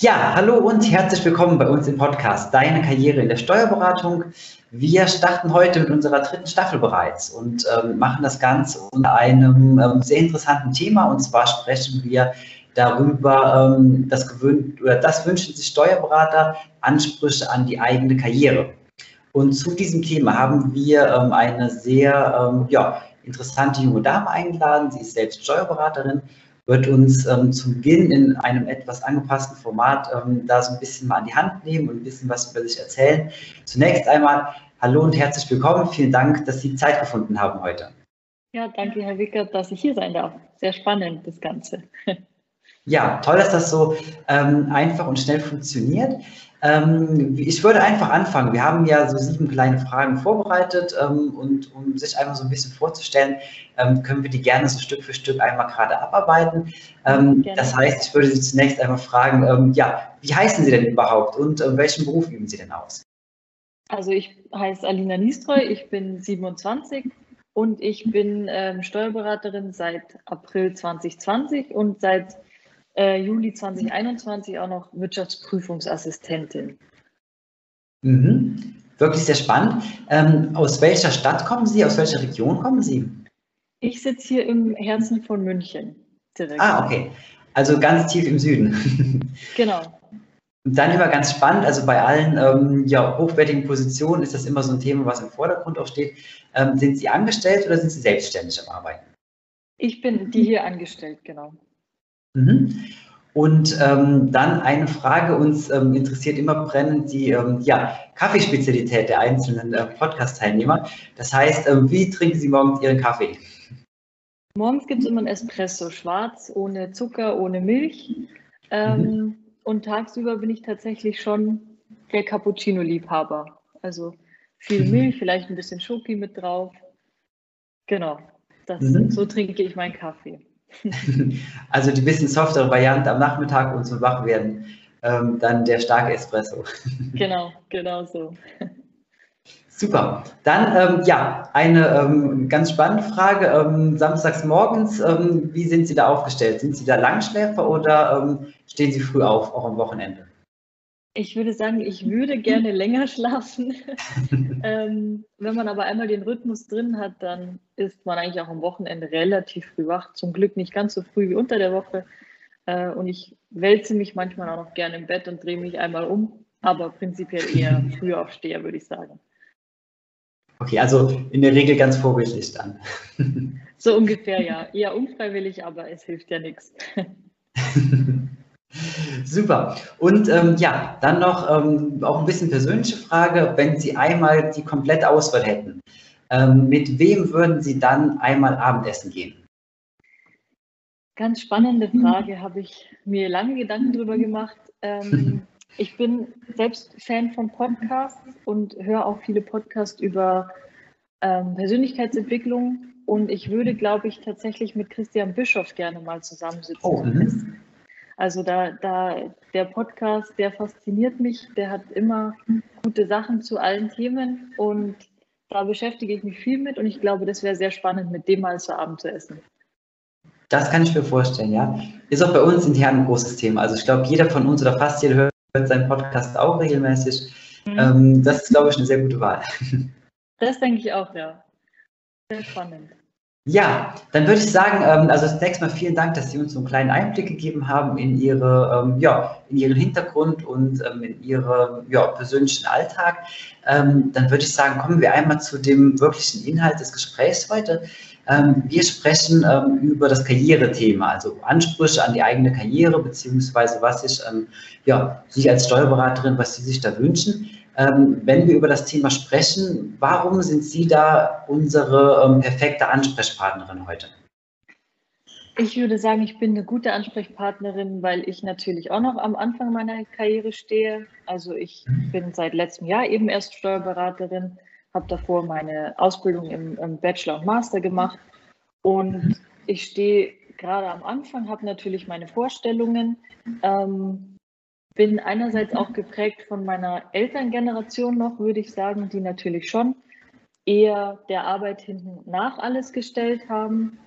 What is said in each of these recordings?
Ja, hallo und herzlich willkommen bei uns im Podcast Deine Karriere in der Steuerberatung. Wir starten heute mit unserer dritten Staffel bereits und ähm, machen das Ganze unter einem ähm, sehr interessanten Thema. Und zwar sprechen wir darüber, ähm, das, gewöhnt, oder das wünschen sich Steuerberater, Ansprüche an die eigene Karriere. Und zu diesem Thema haben wir ähm, eine sehr ähm, ja, interessante junge Dame eingeladen. Sie ist selbst Steuerberaterin wird uns ähm, zu Beginn in einem etwas angepassten Format ähm, da so ein bisschen mal an die Hand nehmen und ein bisschen was über sich erzählen. Zunächst einmal hallo und herzlich willkommen. Vielen Dank, dass Sie Zeit gefunden haben heute. Ja, danke, Herr Wickert, dass ich hier sein darf. Sehr spannend, das Ganze. Ja, toll, dass das so ähm, einfach und schnell funktioniert. Ähm, ich würde einfach anfangen. Wir haben ja so sieben kleine Fragen vorbereitet ähm, und um sich einfach so ein bisschen vorzustellen, ähm, können wir die gerne so Stück für Stück einmal gerade abarbeiten. Ähm, das heißt, ich würde Sie zunächst einmal fragen, ja, wie heißen Sie denn überhaupt und äh, welchen Beruf üben Sie denn aus? Also ich heiße Alina Niestreu, ich bin 27 und ich bin Steuerberaterin seit April 2020 und seit äh, Juli 2021 auch noch Wirtschaftsprüfungsassistentin. Mhm. Wirklich sehr spannend. Ähm, aus welcher Stadt kommen Sie? Aus welcher Region kommen Sie? Ich sitze hier im Herzen von München. Direkt. Ah, okay. Also ganz tief im Süden. Genau. Und dann immer ganz spannend, also bei allen ähm, ja, hochwertigen Positionen ist das immer so ein Thema, was im Vordergrund auch steht. Ähm, sind Sie angestellt oder sind Sie selbstständig am Arbeiten? Ich bin die hier angestellt, genau. Mhm. Und ähm, dann eine Frage, uns ähm, interessiert immer brennend die ähm, ja, Kaffeespezialität der einzelnen äh, Podcast-Teilnehmer. Das heißt, ähm, wie trinken Sie morgens Ihren Kaffee? Morgens gibt es immer einen Espresso, schwarz, ohne Zucker, ohne Milch. Ähm, mhm. Und tagsüber bin ich tatsächlich schon der Cappuccino-Liebhaber. Also viel mhm. Milch, vielleicht ein bisschen Schoki mit drauf. Genau, das, mhm. so trinke ich meinen Kaffee. Also die bisschen softere Variante am Nachmittag und zum Wachwerden, ähm, dann der starke Espresso. Genau, genau so. Super. Dann, ähm, ja, eine ähm, ganz spannende Frage. Ähm, samstags morgens, ähm, wie sind Sie da aufgestellt? Sind Sie da Langschläfer oder ähm, stehen Sie früh auf, auch am Wochenende? Ich würde sagen, ich würde gerne länger schlafen. ähm, wenn man aber einmal den Rhythmus drin hat, dann ist man eigentlich auch am Wochenende relativ früh wach. Zum Glück nicht ganz so früh wie unter der Woche. Äh, und ich wälze mich manchmal auch noch gerne im Bett und drehe mich einmal um, aber prinzipiell eher Frühaufsteher, würde ich sagen. Okay, also in der Regel ganz vorbildlich dann. so ungefähr, ja. Eher unfreiwillig, aber es hilft ja nichts. Super. Und ähm, ja, dann noch ähm, auch ein bisschen persönliche Frage. Wenn Sie einmal die komplette Auswahl hätten, ähm, mit wem würden Sie dann einmal Abendessen gehen? Ganz spannende Frage, habe ich mir lange Gedanken darüber gemacht. Ähm, ich bin selbst Fan von Podcasts und höre auch viele Podcasts über ähm, Persönlichkeitsentwicklung. Und ich würde, glaube ich, tatsächlich mit Christian Bischoff gerne mal zusammensitzen. Oh, also da, da, der Podcast, der fasziniert mich, der hat immer gute Sachen zu allen Themen und da beschäftige ich mich viel mit und ich glaube, das wäre sehr spannend, mit dem mal zu Abend zu essen. Das kann ich mir vorstellen, ja. Ist auch bei uns intern ein großes Thema. Also ich glaube, jeder von uns oder fast jeder hört, hört seinen Podcast auch regelmäßig. Mhm. Ähm, das ist, glaube ich, eine sehr gute Wahl. Das denke ich auch, ja. Sehr spannend. Ja, dann würde ich sagen, ähm, also zunächst mal vielen Dank, dass Sie uns so einen kleinen Einblick gegeben haben in, Ihre, ähm, ja, in Ihren Hintergrund und ähm, in Ihren ja, persönlichen Alltag. Dann würde ich sagen, kommen wir einmal zu dem wirklichen Inhalt des Gesprächs heute. Wir sprechen über das Karrierethema, also Ansprüche an die eigene Karriere, beziehungsweise was sich, ja, Sie als Steuerberaterin, was Sie sich da wünschen. Ähm, wenn wir über das Thema sprechen, warum sind Sie da unsere ähm, perfekte Ansprechpartnerin heute? Ich würde sagen, ich bin eine gute Ansprechpartnerin, weil ich natürlich auch noch am Anfang meiner Karriere stehe. Also ich bin seit letztem Jahr eben erst Steuerberaterin, habe davor meine Ausbildung im, im, Bachelor und Master gemacht und ich stehe gerade am Anfang, habe natürlich meine Vorstellungen, ähm, bin einerseits auch geprägt von meiner Elterngeneration noch, würde ich sagen, die natürlich schon eher der Arbeit hinten nach alles gestellt haben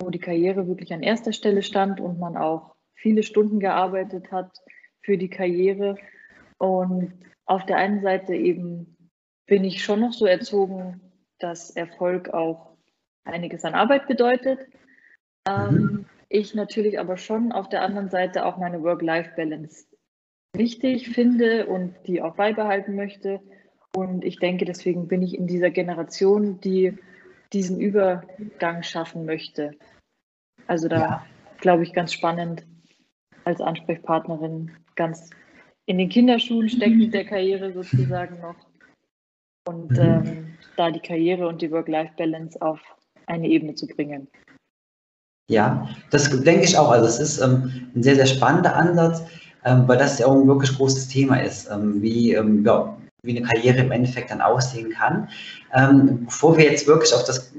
wo die Karriere wirklich an erster Stelle stand und man auch viele Stunden gearbeitet hat für die Karriere. Und auf der einen Seite eben bin ich schon noch so erzogen, dass Erfolg auch einiges an Arbeit bedeutet. Ähm, mhm. ich natürlich aber schon auf der anderen Seite auch meine Work-Life-Balance wichtig finde und die auch beibehalten möchte. Und ich denke, deswegen bin ich in dieser Generation, die diesen Übergang schaffen möchte. Also da ja. glaube ich ganz spannend als Ansprechpartnerin ganz in den Kinderschuhen steckend der Karriere sozusagen noch und mhm. ähm, da die Karriere und die Work-Life-Balance auf eine Ebene zu bringen. Ja, das denke ich auch. Also es ist ähm, ein sehr, sehr spannender Ansatz, ähm, weil das ja auch ein wirklich großes Thema ist, ähm, wie, ähm, ja, wie eine Karriere im Endeffekt dann aussehen kann. Ähm, bevor wir jetzt wirklich auf das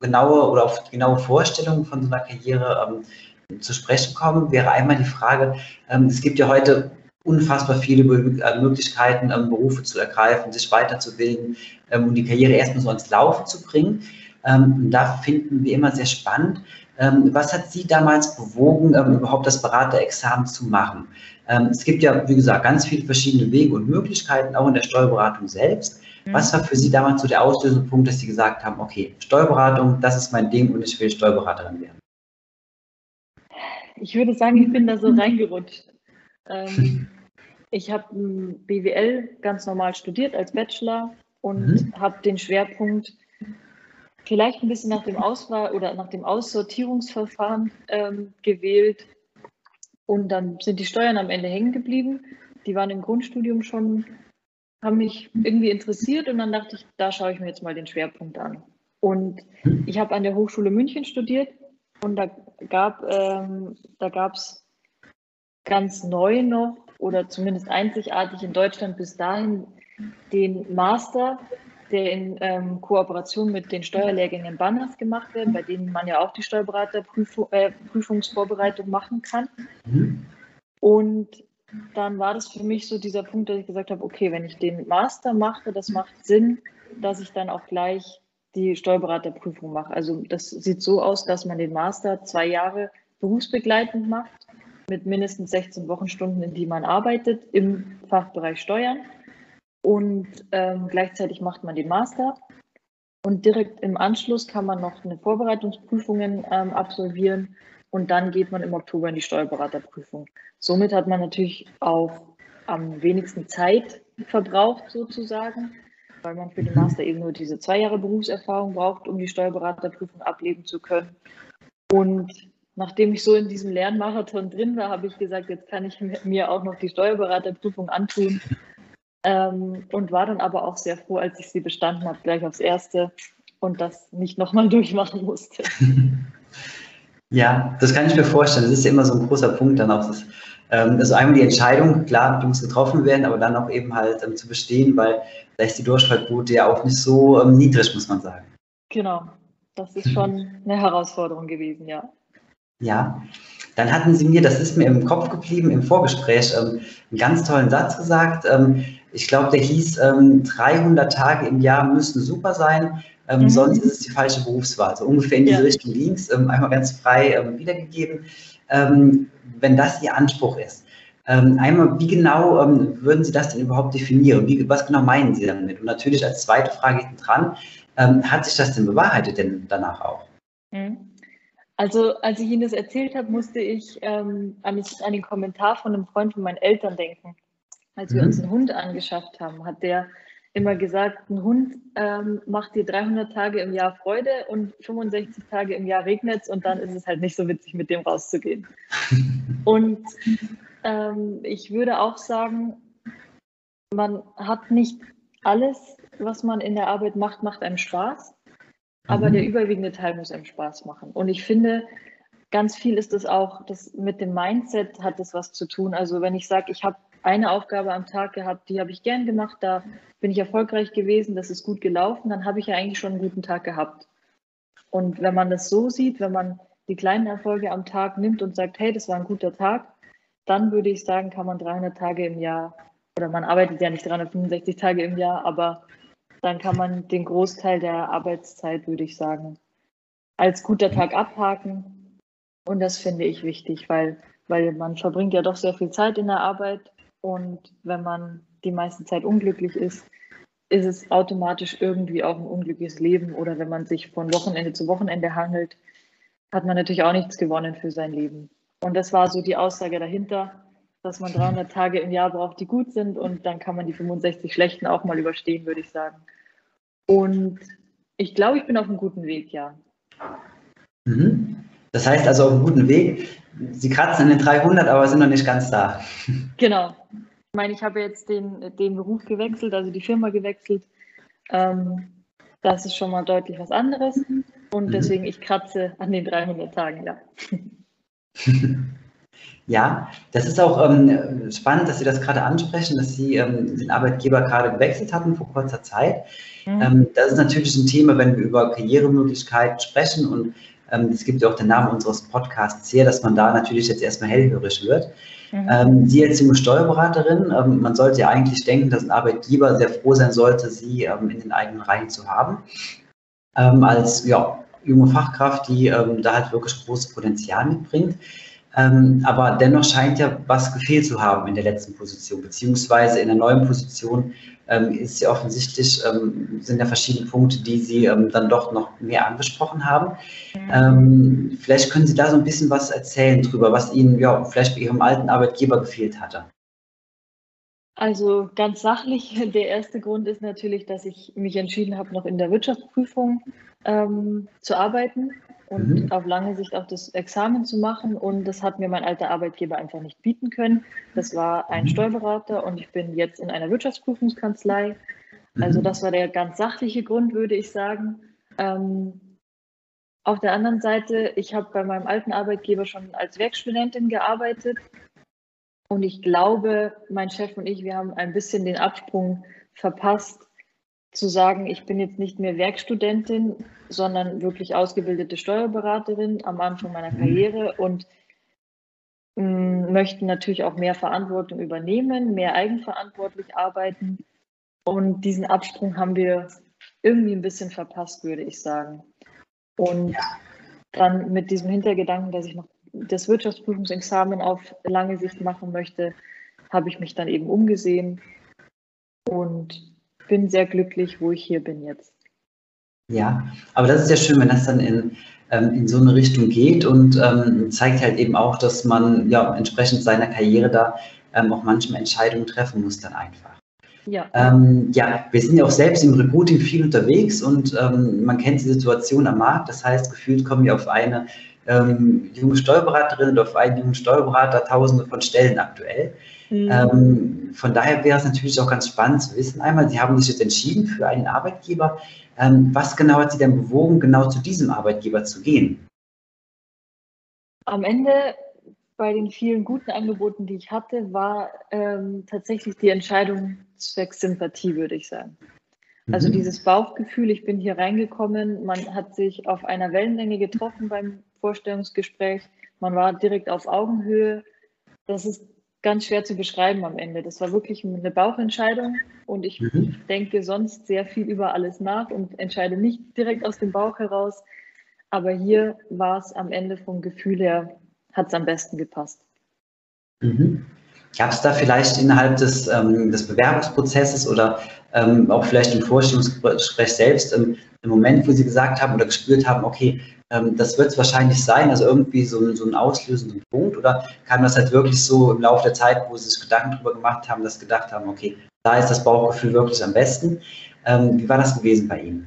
genaue oder auf die genaue Vorstellung von so einer Karriere ähm, zu sprechen kommen, wäre einmal die Frage, ähm, es gibt ja heute unfassbar viele äh, Möglichkeiten, Berufe zu ergreifen, sich weiterzubilden und die Karriere erstmal so ins Laufen zu bringen. Ähm, da finden wir immer sehr spannend, ähm, was hat Sie damals bewogen, überhaupt das Beraterexamen zu machen? es gibt ja, wie gesagt, ganz viele verschiedene Wege und Möglichkeiten, auch in der Steuerberatung selbst. Was war für Sie damals so der auslösende Punkt, dass Sie gesagt haben, okay, Steuerberatung, das ist mein Ding und ich will Steuerberaterin werden? Ich würde sagen, ich bin da so reingerutscht. Ähm, ich habe BWL ganz normal studiert als Bachelor und mhm. habe den Schwerpunkt vielleicht ein bisschen nach dem Auswahl oder nach dem Aussortierungsverfahren ähm, gewählt. Und dann sind die Steuern am Ende hängen geblieben. Die waren im Grundstudium schon haben mich irgendwie interessiert und dann dachte ich, da schaue ich mir jetzt mal den Schwerpunkt an. Und ich habe an der Hochschule München studiert und da gab ähm, da gab es ganz neu noch oder zumindest einzigartig in Deutschland bis dahin den Master, der in ähm, Kooperation mit den Steuerlehrgängen Banners gemacht wird, bei denen man ja auch die Steuerberaterprüfungsvorbereitung äh, machen kann. Mhm. Und dann war das für mich so dieser Punkt, dass ich gesagt habe, okay, wenn ich den Master mache, das macht Sinn, dass ich dann auch gleich die Steuerberaterprüfung mache. Also das sieht so aus, dass man den Master zwei Jahre berufsbegleitend macht, mit mindestens 16 Wochenstunden, in die man arbeitet, im Fachbereich Steuern. Und ähm, gleichzeitig macht man den Master. Und direkt im Anschluss kann man noch eine Vorbereitungsprüfungen ähm, absolvieren und dann geht man im Oktober in die Steuerberaterprüfung. Somit hat man natürlich auch am wenigsten Zeit verbraucht sozusagen, weil man für den Master eben nur diese zwei Jahre Berufserfahrung braucht, um die Steuerberaterprüfung ablegen zu können. Und nachdem ich so in diesem Lernmarathon drin war, habe ich gesagt, jetzt kann ich mir auch noch die Steuerberaterprüfung antun. Ähm, und war dann aber auch sehr froh, als ich sie bestanden habe, gleich aufs Erste und das nicht nochmal durchmachen musste. Ja, das kann ich mir vorstellen. Das ist ja immer so ein großer Punkt dann auch. Das, ähm, also einmal die Entscheidung, klar, die muss getroffen werden, aber dann auch eben halt ähm, zu bestehen, weil da ist die Durchfallquote ja auch nicht so ähm, niedrig, muss man sagen. Genau, das ist schon eine Herausforderung gewesen, ja. Ja, dann hatten Sie mir, das ist mir im Kopf geblieben, im Vorgespräch ähm, einen ganz tollen Satz gesagt. Ich glaube, der hieß, 300 ähm, Tage im Jahr müssen super sein, ähm, mhm. Sonst ist es die falsche Berufswahl. So ungefähr in diese ja. Richtung ging es, ähm, einmal ganz frei ähm, wiedergegeben. Ähm, wenn das Ihr Anspruch ist, ähm, einmal, wie genau würden Sie das denn überhaupt definieren? Wie, was genau meinen Sie damit? Und natürlich als zweite Frage hinten dran, hat sich das denn bewahrheitet denn danach auch? Mhm. Also als ich Ihnen das erzählt habe, musste ich ähm, an, an, den Kommentar von einem Freund von meinen Eltern denken. Als wir mhm. uns einen Hund angeschafft haben, hat der immer gesagt, ein Hund ähm, macht dir 300 Tage im Jahr Freude und 65 Tage im Jahr regnet es und dann ist es halt nicht so witzig, mit dem rauszugehen. Und ähm, ich würde auch sagen, man hat nicht alles, was man in der Arbeit macht, macht einem Spaß, aber mhm. der überwiegende Teil muss einem Spaß machen. Und ich finde, ganz viel ist es auch, das mit dem Mindset hat das was zu tun. Also wenn ich sage, ich habe eine Aufgabe am Tag gehabt, die habe ich gern gemacht, da bin ich erfolgreich gewesen, das ist gut gelaufen, dann habe ich ja eigentlich schon einen guten Tag gehabt. Und wenn man das so sieht, wenn man die kleinen Erfolge am Tag nimmt und sagt, hey, das war ein guter Tag, dann würde ich sagen, kann man 300 Tage im Jahr, oder man arbeitet ja nicht 365 Tage im Jahr, aber dann kann man den Großteil der Arbeitszeit, würde ich sagen, als guter Tag abhaken. Und das finde ich wichtig, weil, weil man verbringt ja doch sehr viel Zeit in der Arbeit und wenn man die meiste Zeit unglücklich ist, ist es automatisch irgendwie auch ein unglückliches Leben. Oder wenn man sich von Wochenende zu Wochenende hangelt, hat man natürlich auch nichts gewonnen für sein Leben. Und das war so die Aussage dahinter, dass man 300 Tage im Jahr braucht, die gut sind und dann kann man die 65 schlechten auch mal überstehen, würde ich sagen. Und ich glaube, ich bin auf einem guten Weg, ja. Mhm. Das heißt also auf einem guten Weg. Sie kratzen an den 300, aber sind noch nicht ganz da. Genau. Ich meine, ich habe jetzt den, den Beruf gewechselt, also die Firma gewechselt. Ähm, das ist schon mal deutlich was anderes. Und mhm. deswegen, ich kratze an den 300 Tagen, ja. Ja, das ist auch ähm, spannend, dass Sie das gerade ansprechen, dass Sie ähm, den Arbeitgeber gerade gewechselt hatten vor kurzer Zeit. Mhm. Ähm, das ist natürlich ein Thema, wenn wir über Karrieremöglichkeiten sprechen und ähm, es gibt ja auch den Namen unseres Podcasts hier, dass man da natürlich jetzt erstmal hellhörig wird. Mhm. Ähm, Sie als junge Steuerberaterin, ähm, man sollte ja eigentlich denken, dass ein Arbeitgeber sehr froh sein sollte, Sie in den eigenen Reihen zu haben. als ja, junge Fachkraft, die da halt wirklich großes Potenzial mitbringt. Ähm, aber dennoch scheint ja was gefehlt zu haben in der letzten Position, beziehungsweise in der neuen Position ähm, ist ja offensichtlich, ähm, sind ja verschiedene Punkte, die Sie ähm, dann doch noch mehr angesprochen haben. Ähm, vielleicht können Sie da so ein bisschen was erzählen drüber, was Ihnen ja vielleicht bei Ihrem alten Arbeitgeber gefehlt hatte. Also ganz sachlich, der erste Grund ist natürlich, dass ich mich entschieden habe, noch in der Wirtschaftsprüfung ähm, zu arbeiten und mhm. auf lange Sicht auch das Examen zu machen. Und das hat mir mein alter Arbeitgeber einfach nicht bieten können. Das war ein mhm. Steuerberater und ich bin jetzt in einer Wirtschaftsprüfungskanzlei. Also mhm. das war der ganz sachliche Grund, würde ich sagen. Ähm, auf der anderen Seite, ich habe bei meinem alten Arbeitgeber schon als Werkstudentin gearbeitet. Und ich glaube, mein Chef und ich, wir haben ein bisschen den Absprung verpasst, zu sagen, ich bin jetzt nicht mehr Werkstudentin, sondern wirklich ausgebildete Steuerberaterin am Anfang meiner mhm. Karriere und mh, mm, möchten natürlich auch mehr Verantwortung übernehmen, mehr eigenverantwortlich arbeiten. Und diesen Absprung haben wir irgendwie ein bisschen verpasst, würde ich sagen. Und dann mit diesem Hintergedanken, dass ich noch das Wirtschaftsprüfungsexamen auf lange Sicht machen möchte, habe ich mich dann eben umgesehen und bin sehr glücklich, wo ich hier bin jetzt. Ja, aber das ist ja schön, wenn das dann in, ähm, in so eine Richtung geht und ähm, zeigt halt eben auch, dass man ja entsprechend seiner Karriere da ähm, auch manchmal Entscheidungen treffen muss dann einfach. Ja. Ähm, ja, wir sind ja auch selbst im Recruiting viel unterwegs und ähm, man kennt die Situation am Markt. Das heißt, gefühlt kommen wir auf eine ähm, junge Steuerberaterin oder auf einen jungen Steuerberater tausende von Stellen aktuell. Mhm. Ähm, von daher wäre es natürlich auch ganz spannend zu wissen, einmal, Sie haben sich jetzt entschieden für einen Arbeitgeber. Ähm, was genau hat Sie denn bewogen, genau zu diesem Arbeitgeber zu gehen? Am Ende bei den vielen guten Angeboten, die ich hatte, war ähm, tatsächlich die Entscheidung zwecks Sympathie, würde ich sagen. Also mhm. dieses Bauchgefühl, ich bin hier reingekommen, man hat sich auf einer Wellenlänge getroffen beim Vorstellungsgespräch, man war direkt auf Augenhöhe. Das ist ganz schwer zu beschreiben am Ende. Das war wirklich eine Bauchentscheidung und ich mhm. denke sonst sehr viel über alles nach und entscheide nicht direkt aus dem Bauch heraus. Aber hier war es am Ende vom Gefühl her, hat es am besten gepasst. Mhm. Gab es da vielleicht innerhalb des, ähm, des Bewerbungsprozesses oder ähm, auch vielleicht im Vorstellungsgespräch selbst ähm, einen Moment, wo Sie gesagt haben oder gespürt haben, okay, ähm, das wird es wahrscheinlich sein, also irgendwie so, so einen auslösenden Punkt oder kam das halt wirklich so im Laufe der Zeit, wo Sie sich Gedanken darüber gemacht haben, dass gedacht haben, okay, da ist das Bauchgefühl wirklich am besten. Ähm, wie war das gewesen bei Ihnen?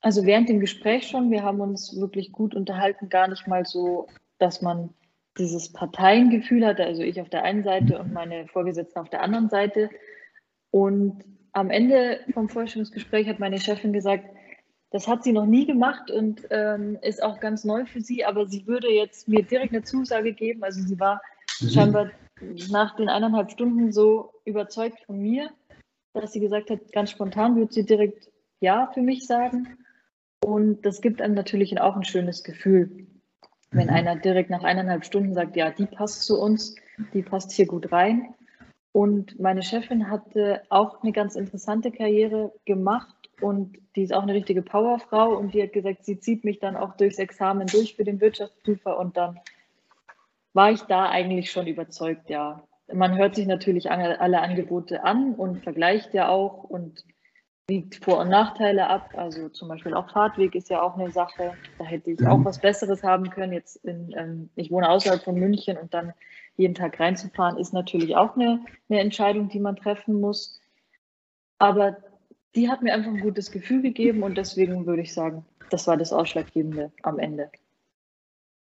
Also während dem Gespräch schon, wir haben uns wirklich gut unterhalten, gar nicht mal so, dass man dieses Parteiengefühl hatte, also ich auf der einen Seite und meine Vorgesetzten auf der anderen Seite. Und am Ende vom Vorstellungsgespräch hat meine Chefin gesagt, das hat sie noch nie gemacht und ähm, ist auch ganz neu für sie, aber sie würde jetzt mir direkt eine Zusage geben. Also sie war mhm. scheinbar nach den eineinhalb Stunden so überzeugt von mir, dass sie gesagt hat, ganz spontan würde sie direkt Ja für mich sagen. Und das gibt einem natürlich auch ein schönes Gefühl, wenn mhm. einer direkt nach eineinhalb Stunden sagt, ja, die passt zu uns, die passt hier gut rein. Und meine Chefin hatte auch eine ganz interessante Karriere gemacht und die ist auch eine richtige Powerfrau und die hat gesagt, sie zieht mich dann auch durchs Examen durch für den Wirtschaftsprüfer und dann war ich da eigentlich schon überzeugt, ja. Man hört sich natürlich alle Angebote an und vergleicht ja auch und wiegt Vor- und Nachteile ab. Also zum Beispiel auch Fahrtweg ist ja auch eine Sache. Da hätte ich auch was Besseres haben können. Jetzt in, ähm, ich wohne außerhalb von München und dann jeden Tag reinzufahren, ist natürlich auch eine, eine Entscheidung, die man treffen muss. Aber die hat mir einfach ein gutes Gefühl gegeben und deswegen würde ich sagen, das war das Ausschlaggebende am Ende.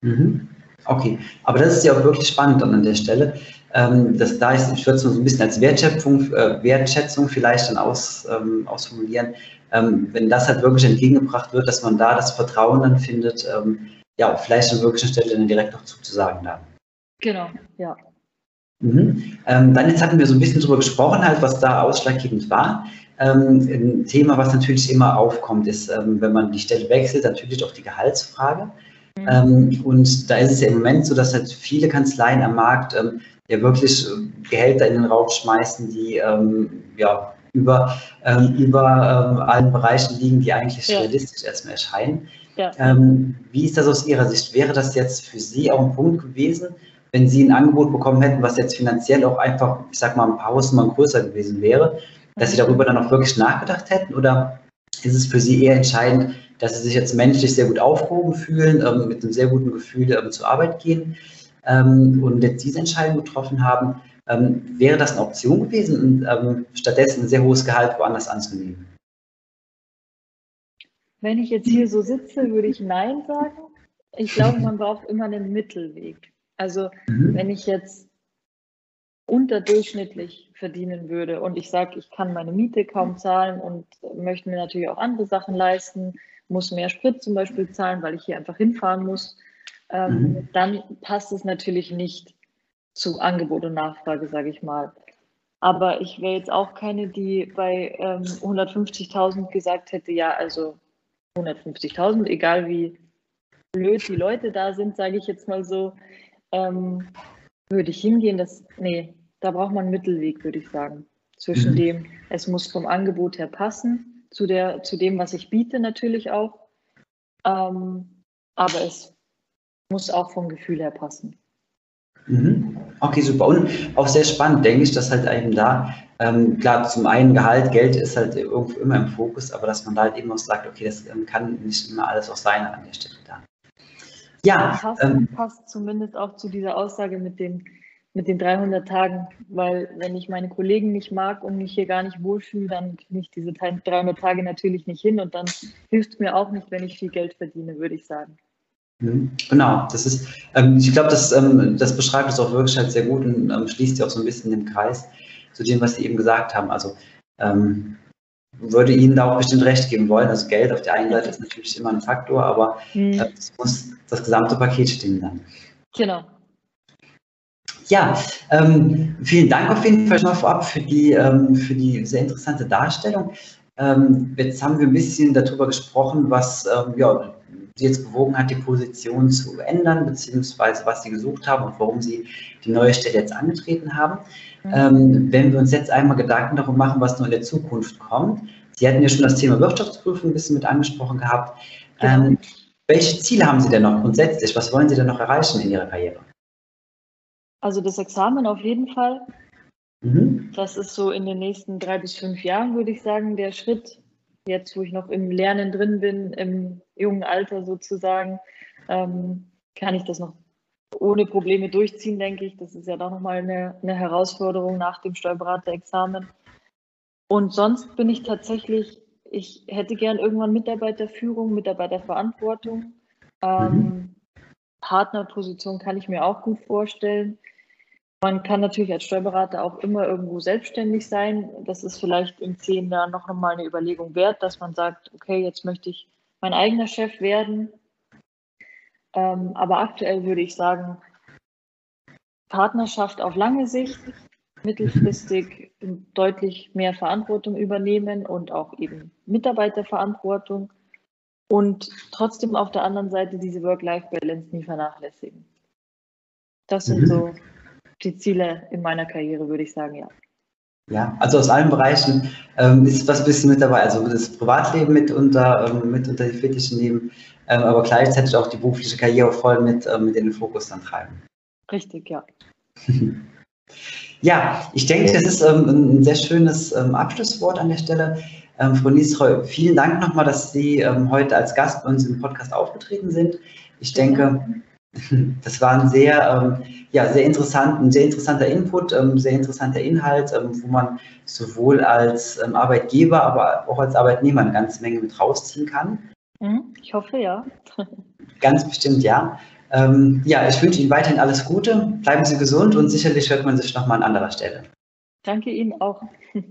Mhm. Okay, aber das ist ja auch wirklich spannend an der Stelle. Ähm, das, da ist, ich würde es so ein bisschen als Wertschätzung, äh, Wertschätzung vielleicht dann aus, ähm, ausformulieren, ähm, wenn das halt wirklich entgegengebracht wird, dass man da das Vertrauen dann findet, ähm, ja, vielleicht an wirklichen Stelle dann direkt noch zuzusagen dann. Genau, ja. Mhm. Ähm, dann jetzt hatten wir so ein bisschen darüber gesprochen, halt, was da ausschlaggebend war. Ähm, ein Thema, was natürlich immer aufkommt, ist, ähm, wenn man die Stelle wechselt, natürlich auch die Gehaltsfrage. Mhm. Ähm, und da ist es ja im Moment so, dass halt viele Kanzleien am Markt ja wirklich Gehälter in den Raum schmeißen, die ja über, über allen Bereichen liegen, die eigentlich ja. realistisch erstmal erscheinen. Ja. wie ist das aus Ihrer Sicht? Wäre das jetzt für Sie auch ein Punkt gewesen, wenn Sie ein Angebot bekommen hätten, was jetzt finanziell auch einfach, ich sag mal, ein paar Hausnummern größer gewesen wäre, dass Sie darüber dann auch wirklich nachgedacht hätten? Oder ist es für Sie eher entscheidend, dass Sie sich jetzt menschlich sehr gut aufgehoben fühlen, ähm, mit einem sehr guten Gefühl ähm, zur Arbeit gehen ähm, und jetzt diese Entscheidung getroffen haben? Ähm, wäre das eine Option gewesen und ähm, stattdessen ein sehr hohes Gehalt woanders anzunehmen? Wenn ich jetzt hier so sitze, würde ich Nein sagen. Ich glaube, man braucht immer einen Mittelweg. Also mhm. wenn ich jetzt unterdurchschnittlich verdienen würde und ich sage, ich kann meine Miete kaum zahlen und möchte mir natürlich auch andere Sachen leisten, muss mehr Sprit zum Beispiel zahlen, weil ich hier einfach hinfahren muss, ähm, mhm. dann passt es natürlich nicht zu Angebot und Nachfrage, sage ich mal. Aber ich wäre jetzt auch keine, die bei ähm, 150.000 gesagt hätte, ja, also 150.000, egal wie blöd die Leute da sind, sage ich jetzt mal so, ähm, würde ich hingehen. Das, nee, da braucht man einen Mittelweg, würde ich sagen. Zwischen mhm. dem, es muss vom Angebot her passen, zu, der, zu dem, was ich biete natürlich auch. Ähm, aber es muss auch vom Gefühl her passen. Mhm. Okay, super. Und auch sehr spannend, denke ich, dass halt eben da, ähm, klar, zum einen Gehalt, Geld ist halt irgendwo immer im Fokus, aber dass man da halt eben auch sagt, okay, das ähm, kann nicht immer alles auch sein an der Stelle da. Ja, passt, ähm, passt zumindest auch zu dieser Aussage mit den, mit den 300 Tagen, weil wenn ich meine Kollegen nicht mag und mich hier gar nicht wohlfühle, dann kriege ich diese 300 Tage natürlich nicht hin und dann hilft es mir auch nicht, wenn ich viel Geld verdiene, würde ich sagen. Mhm, genau, das ist, ähm, ich glaube, das, ähm, das beschreibt es auch wirklich halt sehr gut und ähm, schließt ja auch so ein bisschen den Kreis zu dem, was Sie eben gesagt haben. Also ähm, würde Ihnen da auch bestimmt recht geben wollen. Also Geld auf der einen Seite ist natürlich immer ein Faktor, aber mhm. äh, es muss das gesamte Paket stimmen dann. Genau. Ja, ähm, vielen Dank auf jeden Fall schon mal vorab für die, ähm, für die sehr interessante Darstellung. Ähm, jetzt haben wir ein bisschen darüber gesprochen, was ähm, ja, Sie jetzt bewogen hat, die Position zu ändern, beziehungsweise was Sie gesucht haben und warum Sie die neue Stelle jetzt angetreten haben. Ähm, wenn wir uns jetzt einmal Gedanken darum machen, was noch in der Zukunft kommt. Sie hatten ja schon das Thema Wirtschaftsprüfung ein bisschen mit angesprochen gehabt. Genau. Ähm, welche Ziele haben Sie denn noch grundsätzlich? Was wollen Sie denn noch erreichen in Ihrer Karriere? Also das Examen auf jeden Fall. Mhm. Das ist so in den nächsten drei bis fünf Jahren, würde ich sagen, der Schritt. Jetzt, wo ich noch im Lernen drin bin, im jungen Alter sozusagen, ähm, kann ich das noch ohne Probleme durchziehen, denke ich. Das ist ja doch nochmal eine, eine Herausforderung nach dem Steuerberaterexamen. Und sonst bin ich tatsächlich ich hätte gern irgendwann Mitarbeiterführung, Mitarbeiterverantwortung. Ähm, mhm. Partnerposition kann ich mir auch gut vorstellen. Man kann natürlich als Steuerberater auch immer irgendwo selbstständig sein. Das ist vielleicht in zehn Jahren noch einmal eine Überlegung wert, dass man sagt, okay, jetzt möchte ich mein eigener Chef werden. Ähm, aber aktuell würde ich sagen, Partnerschaft auf lange Sicht, mittelfristig deutlich mehr Verantwortung übernehmen und auch eben Mitarbeiterverantwortung und trotzdem auf der anderen Seite diese Work-Life-Balance nie vernachlässigen. Das sind mhm. so die Ziele in meiner Karriere, würde ich sagen, ja. Ja, also aus allen Bereichen ähm, ist was ein bisschen mit dabei. Also das Privatleben mit unter, ähm, mit unter die Fittiche nehmen, ähm, aber gleichzeitig auch die berufliche Karriere voll mit, ähm, mit in den Fokus dann treiben. Richtig, ja. ja, ich denke, das ist ähm, ein sehr schönes ähm, Abschlusswort an der Stelle. Frau Niesreu, vielen Dank nochmal, dass Sie heute als Gast bei uns im Podcast aufgetreten sind. Ich denke, das war ein sehr, ähm, ja, sehr, interessant, ein sehr interessanter Input, ähm, sehr interessanter Inhalt, ähm, wo man sowohl als ähm, Arbeitgeber, aber auch als Arbeitnehmer eine ganze Menge mit rausziehen kann. Mhm, ich hoffe, ja. Ganz bestimmt, ja. Ähm, ja, ich wünsche Ihnen weiterhin alles Gute, bleiben Sie gesund und sicherlich hört man sich nochmal an anderer Stelle. Danke Ihnen auch.